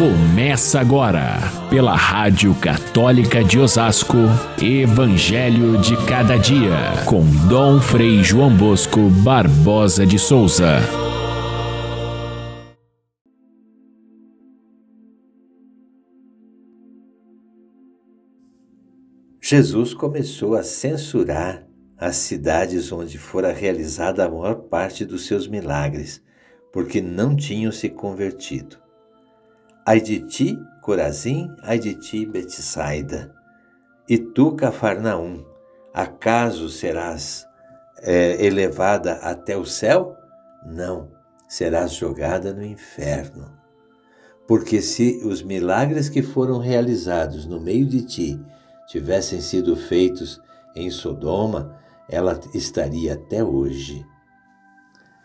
Começa agora, pela Rádio Católica de Osasco, Evangelho de Cada Dia, com Dom Frei João Bosco Barbosa de Souza. Jesus começou a censurar as cidades onde fora realizada a maior parte dos seus milagres, porque não tinham se convertido. Ai de ti, Corazim, ai de ti, Betsaida. E tu, Cafarnaum, acaso serás é, elevada até o céu? Não, serás jogada no inferno. Porque se os milagres que foram realizados no meio de ti tivessem sido feitos em Sodoma, ela estaria até hoje.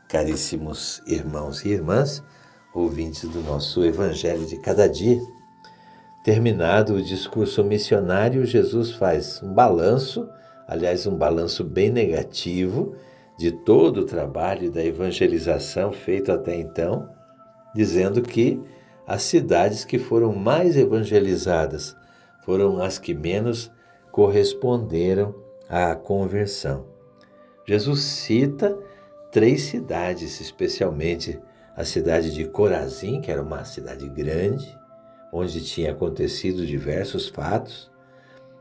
Caríssimos irmãos e irmãs, ouvintes do nosso Evangelho de cada dia, terminado o discurso missionário, Jesus faz um balanço, aliás, um balanço bem negativo, de todo o trabalho da evangelização feito até então, dizendo que as cidades que foram mais evangelizadas foram as que menos corresponderam à conversão. Jesus cita três cidades, especialmente a cidade de Corazim, que era uma cidade grande, onde tinha acontecido diversos fatos,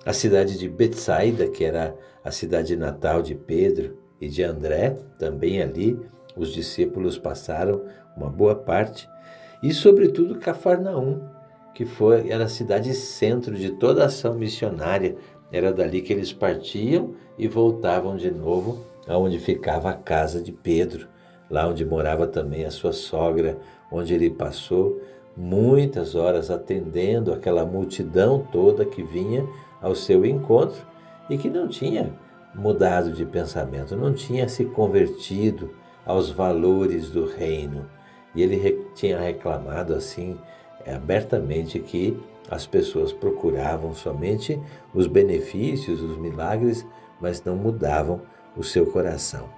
a cidade de Betsaida, que era a cidade natal de Pedro e de André, também ali os discípulos passaram uma boa parte, e sobretudo Cafarnaum, que foi era a cidade centro de toda a ação missionária, era dali que eles partiam e voltavam de novo aonde ficava a casa de Pedro, lá onde morava também a sua sogra, onde ele passou muitas horas atendendo aquela multidão toda que vinha ao seu encontro e que não tinha mudado de pensamento, não tinha se convertido aos valores do reino. E ele tinha reclamado assim abertamente que as pessoas procuravam somente os benefícios, os milagres, mas não mudavam o seu coração.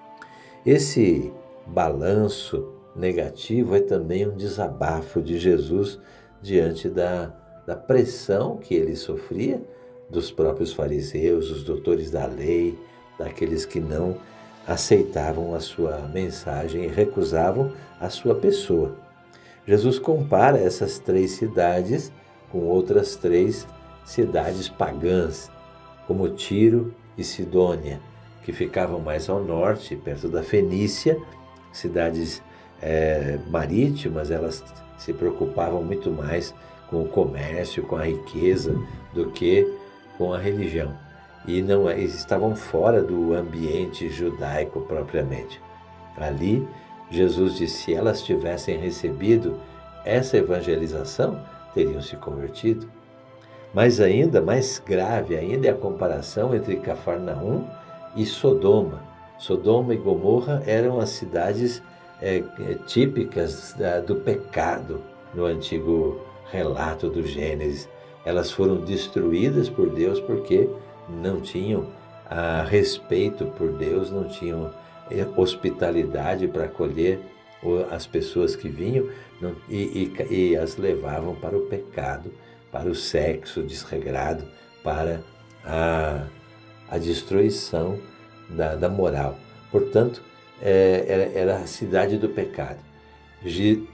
Esse balanço negativo é também um desabafo de Jesus diante da, da pressão que ele sofria dos próprios fariseus, os doutores da lei, daqueles que não aceitavam a sua mensagem e recusavam a sua pessoa. Jesus compara essas três cidades com outras três cidades pagãs, como Tiro e Sidônia, que ficavam mais ao norte, perto da Fenícia, cidades é, marítimas, elas se preocupavam muito mais com o comércio, com a riqueza, do que com a religião. E não é, estavam fora do ambiente judaico propriamente. Ali, Jesus disse: se elas tivessem recebido essa evangelização, teriam se convertido. Mas ainda mais grave ainda é a comparação entre Cafarnaum e Sodoma. Sodoma e Gomorra eram as cidades é, é, típicas da, do pecado no antigo relato do Gênesis. Elas foram destruídas por Deus porque não tinham a respeito por Deus, não tinham é, hospitalidade para acolher as pessoas que vinham não, e, e, e as levavam para o pecado, para o sexo desregrado, para a, a destruição da, da moral. Portanto, é, era, era, a cidade do pecado.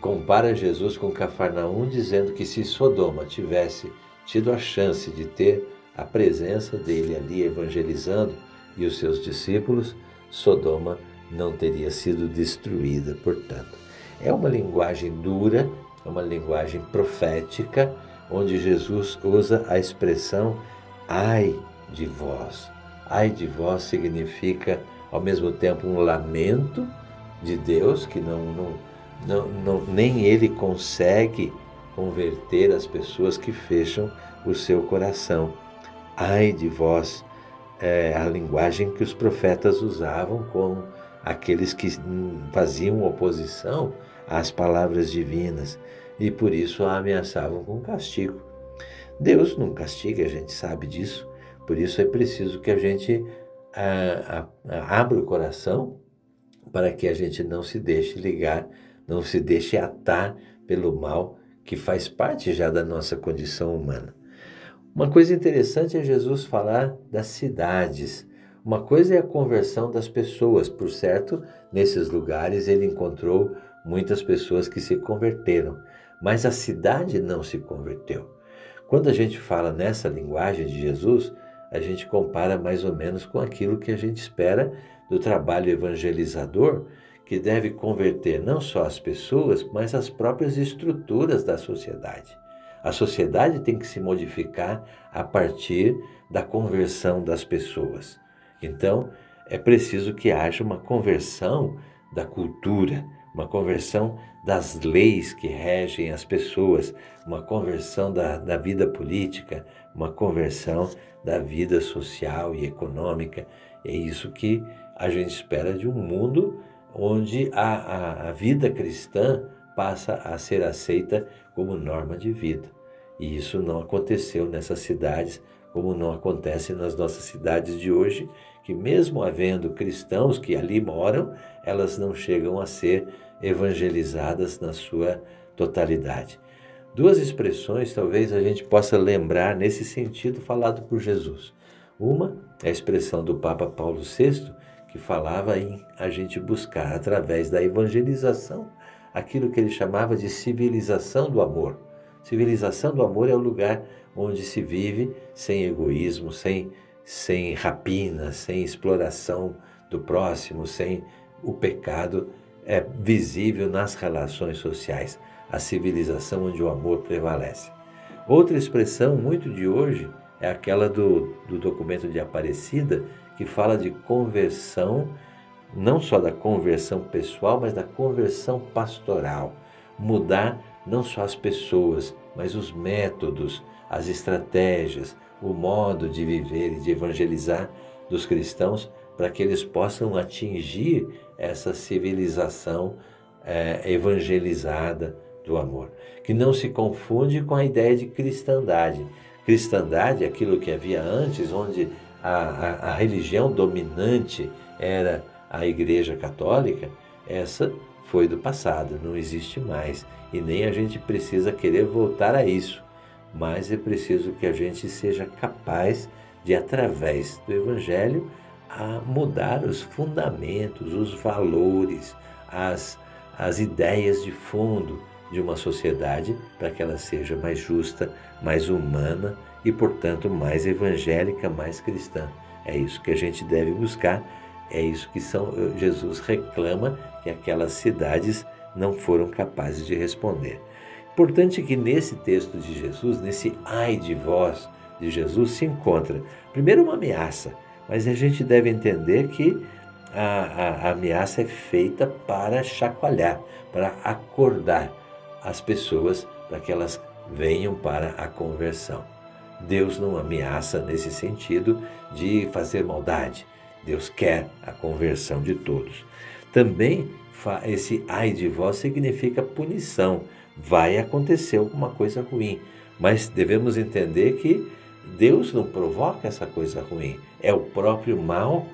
Compara Jesus com Cafarnaum, dizendo que se Sodoma tivesse tido a chance de ter a presença dele ali evangelizando e os seus discípulos, Sodoma não teria sido destruída, portanto. É uma linguagem dura, é uma linguagem profética, onde Jesus usa a expressão ai de vós. Ai de vós significa, ao mesmo tempo, um lamento de Deus, que não, não, não, não, nem ele consegue converter as pessoas que fecham o seu coração. Ai de vós, é a linguagem que os profetas usavam com aqueles que faziam oposição às palavras divinas e por isso a ameaçavam com castigo. Deus não castiga, a gente sabe disso, por isso é preciso que a gente a, a, abra o coração para que a gente não se deixe ligar, não se deixe atar pelo mal que faz parte já da nossa condição humana. Uma coisa interessante é Jesus falar das cidades. Uma coisa é a conversão das pessoas, por certo, nesses lugares ele encontrou muitas pessoas que se converteram, mas a cidade não se converteu. Quando a gente fala nessa linguagem de Jesus, a gente compara mais ou menos com aquilo que a gente espera do trabalho evangelizador, que deve converter não só as pessoas, mas as próprias estruturas da sociedade. A sociedade tem que se modificar a partir da conversão das pessoas. Então, é preciso que haja uma conversão da cultura, uma conversão das leis que regem as pessoas, uma conversão da, da vida política, uma conversão da vida social e econômica. É isso que a gente espera de um mundo onde a, a, a vida cristã passa a ser aceita como norma de vida. E isso não aconteceu nessas cidades, como não acontece nas nossas cidades de hoje, que mesmo havendo cristãos que ali moram, elas não chegam a ser evangelizadas na sua totalidade. Duas expressões talvez a gente possa lembrar nesse sentido falado por Jesus. Uma é a expressão do Papa Paulo VI, que falava em a gente buscar, através da evangelização, aquilo que ele chamava de civilização do amor. Civilização do amor é o lugar onde se vive sem egoísmo, sem, sem rapina, sem exploração do próximo, sem o pecado é visível nas relações sociais, a civilização onde o amor prevalece. Outra expressão muito de hoje é aquela do, do documento de Aparecida, que fala de conversão, não só da conversão pessoal, mas da conversão pastoral. Mudar não só as pessoas, mas os métodos, as estratégias, o modo de viver e de evangelizar dos cristãos para que eles possam atingir essa civilização é, evangelizada do amor, que não se confunde com a ideia de cristandade. Cristandade, aquilo que havia antes, onde a, a, a religião dominante era a Igreja Católica, essa foi do passado, não existe mais. E nem a gente precisa querer voltar a isso. Mas é preciso que a gente seja capaz de, através do Evangelho, a mudar os fundamentos, os valores, as, as ideias de fundo de uma sociedade para que ela seja mais justa, mais humana e, portanto, mais evangélica, mais cristã. É isso que a gente deve buscar, é isso que São Jesus reclama que aquelas cidades não foram capazes de responder. Importante que nesse texto de Jesus, nesse ai de vós de Jesus, se encontra, primeiro, uma ameaça, mas a gente deve entender que a, a, a ameaça é feita para chacoalhar, para acordar as pessoas para que elas venham para a conversão. Deus não ameaça nesse sentido de fazer maldade. Deus quer a conversão de todos. Também esse ai de vós significa punição. Vai acontecer alguma coisa ruim. Mas devemos entender que Deus não provoca essa coisa ruim. É o próprio mal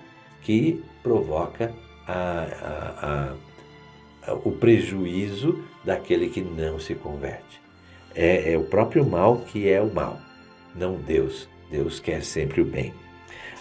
que provoca a, a, a, o prejuízo daquele que não se converte. É, é o próprio mal que é o mal não Deus. Deus quer sempre o bem.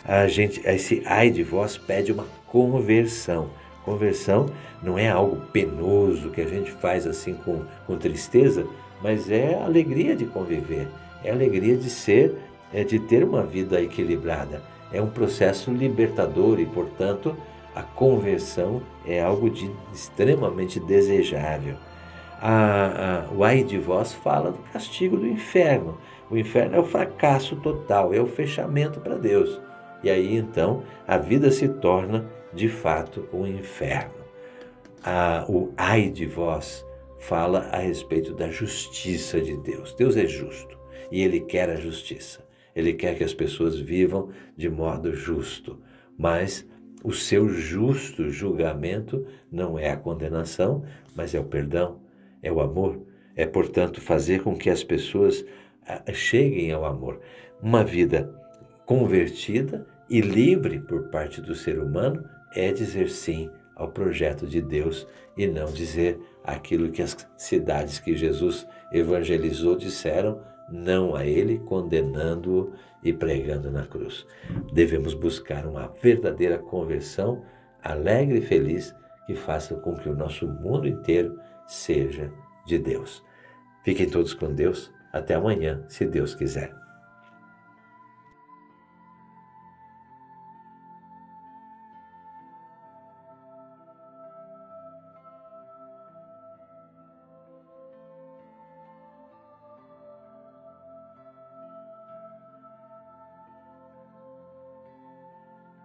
A gente, esse ai de vós pede uma conversão. Conversão não é algo penoso que a gente faz assim com, com tristeza, mas é alegria de conviver, é alegria de ser, é de ter uma vida equilibrada. É um processo libertador e, portanto, a conversão é algo de extremamente desejável. A, a, o ai de vós fala do castigo do inferno. O inferno é o fracasso total, é o fechamento para Deus. E aí então a vida se torna de fato um inferno. A, o ai de vós fala a respeito da justiça de Deus. Deus é justo e ele quer a justiça. Ele quer que as pessoas vivam de modo justo, mas o seu justo julgamento não é a condenação, mas é o perdão, é o amor. É, portanto, fazer com que as pessoas cheguem ao amor. Uma vida convertida e livre por parte do ser humano é dizer sim ao projeto de Deus e não dizer aquilo que as cidades que Jesus evangelizou disseram não a ele, condenando-o e pregando na cruz. Devemos buscar uma verdadeira conversão alegre e feliz que faça com que o nosso mundo inteiro seja de Deus. Fiquem todos com Deus. Até amanhã, se Deus quiser.